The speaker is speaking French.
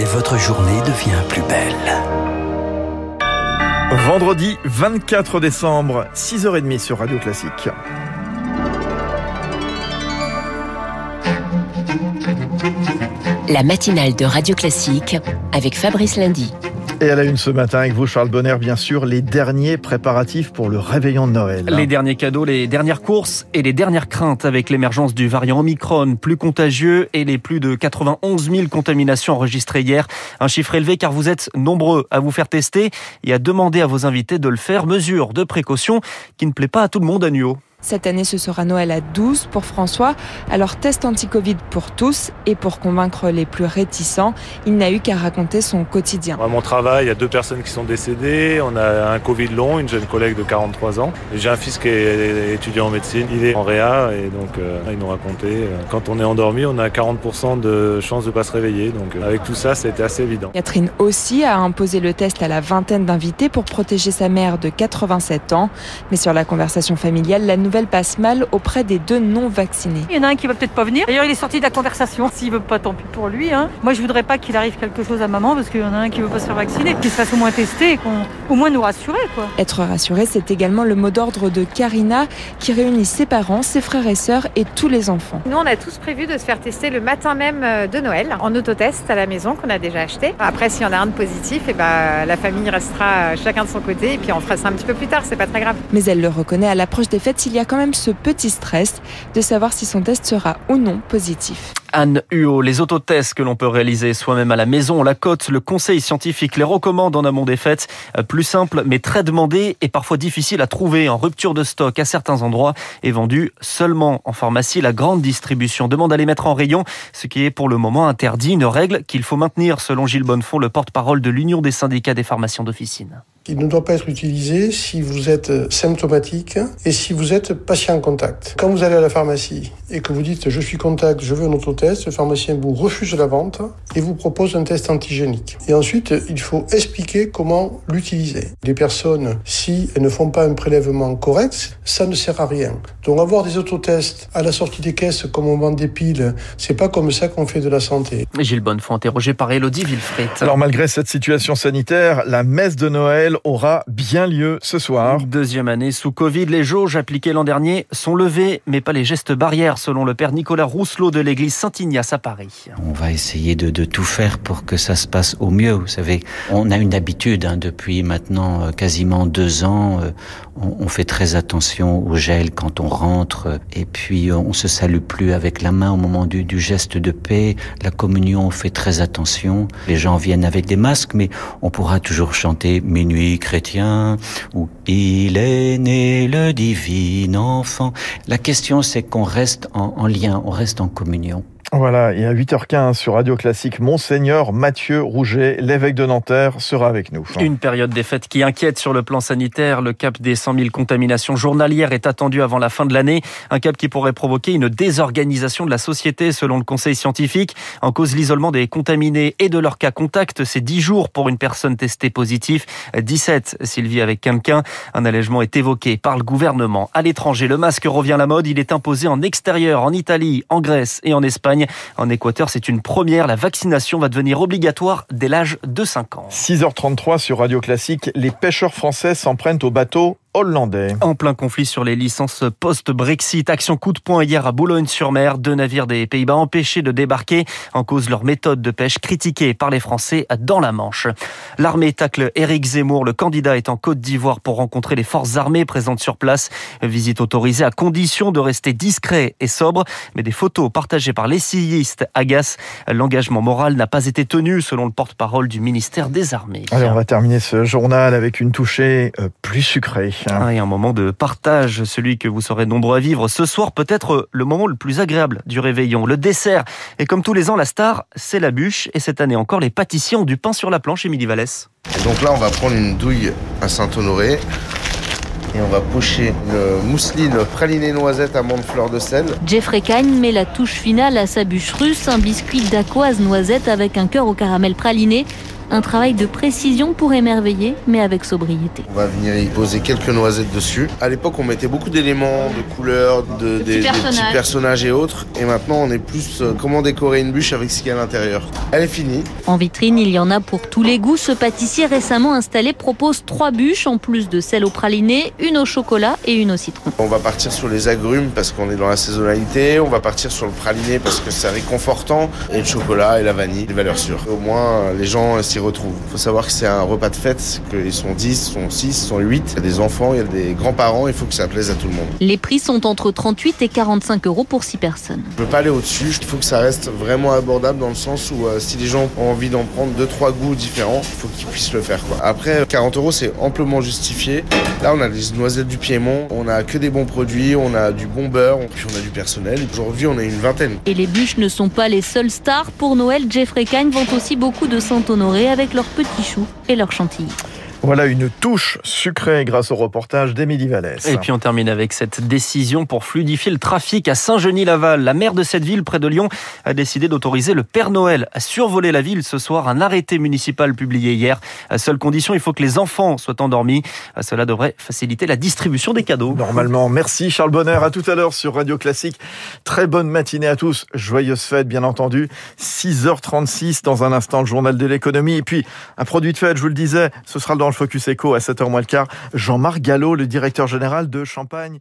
et votre journée devient plus belle. Vendredi 24 décembre, 6h30 sur Radio Classique. La matinale de Radio Classique avec Fabrice Lundy. Et à la une ce matin avec vous, Charles Bonner, bien sûr, les derniers préparatifs pour le réveillon de Noël. Les derniers cadeaux, les dernières courses et les dernières craintes avec l'émergence du variant Omicron, plus contagieux et les plus de 91 000 contaminations enregistrées hier. Un chiffre élevé car vous êtes nombreux à vous faire tester et à demander à vos invités de le faire. Mesure de précaution qui ne plaît pas à tout le monde à Nuo. Cette année, ce sera Noël à 12 pour François. Alors, test anti-Covid pour tous et pour convaincre les plus réticents, il n'a eu qu'à raconter son quotidien. À mon travail, il y a deux personnes qui sont décédées. On a un Covid long, une jeune collègue de 43 ans. J'ai un fils qui est étudiant en médecine. Il est en réa et donc euh, ils nous raconté euh, quand on est endormi, on a 40% de chances de ne pas se réveiller. Donc euh, avec tout ça, c'était assez évident. Catherine aussi a imposé le test à la vingtaine d'invités pour protéger sa mère de 87 ans. Mais sur la conversation familiale, la nouvelle passe mal auprès des deux non vaccinés. Il y en a un qui va peut-être pas venir. D'ailleurs, il est sorti de la conversation. S'il veut pas, tant pis pour lui. Hein. Moi, je voudrais pas qu'il arrive quelque chose à maman parce qu'il y en a un qui veut pas se faire vacciner. Qu'il se fasse au moins tester et qu'on au moins nous rassurer. Quoi. Être rassuré, c'est également le mot d'ordre de Karina qui réunit ses parents, ses frères et sœurs et tous les enfants. Nous, on a tous prévu de se faire tester le matin même euh, de Noël en autotest à la maison qu'on a déjà acheté. Après, s'il y en a un de positif, et ben, la famille restera chacun de son côté et puis on fera ça un petit peu plus tard. C'est pas très grave. Mais elle le reconnaît à l'approche des fêtes, il y a quand même ce petit stress de savoir si son test sera ou non positif. Anne Huot, les autotests que l'on peut réaliser soi-même à la maison, la cote, le conseil scientifique les recommande en amont des fêtes. Euh, plus simple, mais très demandé et parfois difficile à trouver en rupture de stock à certains endroits et vendu seulement en pharmacie. La grande distribution demande à les mettre en rayon, ce qui est pour le moment interdit. Une règle qu'il faut maintenir selon Gilles Bonnefond, le porte-parole de l'Union des syndicats des pharmaciens d'officine. Il ne doit pas être utilisé si vous êtes symptomatique et si vous êtes patient en contact. Quand vous allez à la pharmacie et que vous dites je suis contact, je veux un autotest, le pharmacien vous refuse la vente et vous propose un test antigénique. Et ensuite, il faut expliquer comment l'utiliser. Les personnes, si elles ne font pas un prélèvement correct, ça ne sert à rien. Donc avoir des autotests à la sortie des caisses comme on vend des piles, c'est pas comme ça qu'on fait de la santé. Gilles Bonnefond interrogé par Elodie Villefrit. Alors malgré cette situation sanitaire, la messe de Noël aura bien lieu ce soir. Deuxième année sous Covid, les jauges appliquées l'an dernier sont levées, mais pas les gestes barrières, selon le père Nicolas Rousselot de l'église Saint-Ignace à Paris. On va essayer de, de, tout faire pour que ça se passe au mieux. Vous savez, on a une habitude hein, depuis maintenant euh, quasiment deux ans. Euh, on, on, fait très attention au gel quand on rentre, euh, et puis on se salue plus avec la main au moment du, du geste de paix. La communion, on fait très attention. Les gens viennent avec des masques, mais on pourra toujours chanter minuit chrétien ou il est né le divin enfant. La question, c'est qu'on reste en, en lien, on reste en communion. Voilà, et à 8h15 sur Radio Classique, Monseigneur Mathieu Rouget, l'évêque de Nanterre, sera avec nous. Une période des fêtes qui inquiète sur le plan sanitaire. Le cap des 100 000 contaminations journalières est attendu avant la fin de l'année. Un cap qui pourrait provoquer une désorganisation de la société, selon le conseil scientifique. En cause l'isolement des contaminés et de leur cas contact, c'est 10 jours pour une personne testée positive, 17 s'il vit avec quelqu'un. Un allègement est évoqué par le gouvernement. À l'étranger, le masque revient à la mode. Il est imposé en extérieur, en Italie, en Grèce et en Espagne. En Équateur, c'est une première. La vaccination va devenir obligatoire dès l'âge de 5 ans. 6h33 sur Radio Classique. Les pêcheurs français s'en prennent au bateau hollandais. En plein conflit sur les licences post-Brexit, action coup de poing hier à Boulogne-sur-Mer, deux navires des Pays-Bas empêchés de débarquer en cause leur méthode de pêche critiquée par les Français dans la Manche. L'armée tacle Éric Zemmour, le candidat est en Côte d'Ivoire pour rencontrer les forces armées présentes sur place. Visite autorisée à condition de rester discret et sobre, mais des photos partagées par les essayistes agacent. L'engagement moral n'a pas été tenu selon le porte-parole du ministère des Armées. Allez, on va terminer ce journal avec une touchée plus sucrée. Ah, et un moment de partage, celui que vous serez nombreux à vivre ce soir, peut-être le moment le plus agréable du réveillon, le dessert. Et comme tous les ans, la star, c'est la bûche. Et cette année encore, les pâtissiers ont du pain sur la planche, Émilie Vallès. Et donc là, on va prendre une douille à Saint-Honoré. Et on va pocher une mousseline pralinée noisette à de fleur de sel. Jeffrey Cagne met la touche finale à sa bûche russe, un biscuit d'aquoise noisette avec un cœur au caramel praliné Un travail de précision pour émerveiller, mais avec sobriété. On va venir y poser quelques noisettes dessus. À l'époque, on mettait beaucoup d'éléments, de couleurs, de, des, des petits personnages et autres. Et maintenant, on est plus euh, comment décorer une bûche avec ce qu'il y a à l'intérieur. Elle est finie. En vitrine, il y en a pour tous les goûts. Ce pâtissier récemment installé propose trois bûches en plus de celle au praliné, une au chocolat et une au citron. On va partir sur les agrumes parce qu'on est dans la saisonnalité. On va partir sur le praliné parce que c'est réconfortant. Et le chocolat et la vanille, des valeurs sûres. Au moins, les gens s'y retrouvent. Il faut savoir que c'est un repas de fête, qu'ils sont 10, sont 6, sont 8. Il y a des enfants, il y a des grands-parents. Il faut que ça plaise à tout le monde. Les prix sont entre 38 et 45 euros pour 6 personnes. Je ne peux pas aller au-dessus. Il faut que ça reste vraiment abordable dans le sens où euh, si les gens ont envie d'en prendre deux trois goûts différents, il faut qu'ils puissent le faire. Quoi. Après, 40 euros, c'est amplement justifié. Là, on a les noisettes du Piémont, on a que des bons produits, on a du bon beurre, puis on a du personnel. Aujourd'hui, on a une vingtaine. Et les bûches ne sont pas les seules stars. Pour Noël, Jeffrey Cagne vend aussi beaucoup de Saint-Honoré avec leurs petits choux et leurs chantilly. Voilà une touche sucrée grâce au reportage d'Émilie Vallès. Et puis on termine avec cette décision pour fluidifier le trafic à Saint-Genis-Laval. La maire de cette ville près de Lyon a décidé d'autoriser le Père Noël à survoler la ville ce soir. Un arrêté municipal publié hier. À seule condition, il faut que les enfants soient endormis. Cela devrait faciliter la distribution des cadeaux. Normalement. Merci Charles Bonner. À tout à l'heure sur Radio Classique. Très bonne matinée à tous. Joyeuse fête, bien entendu. 6h36 dans un instant, le journal de l'économie. Et puis, un produit de fête, je vous le disais, ce sera dans le Focus Echo à 7h moins le quart. Jean-Marc Gallo, le directeur général de Champagne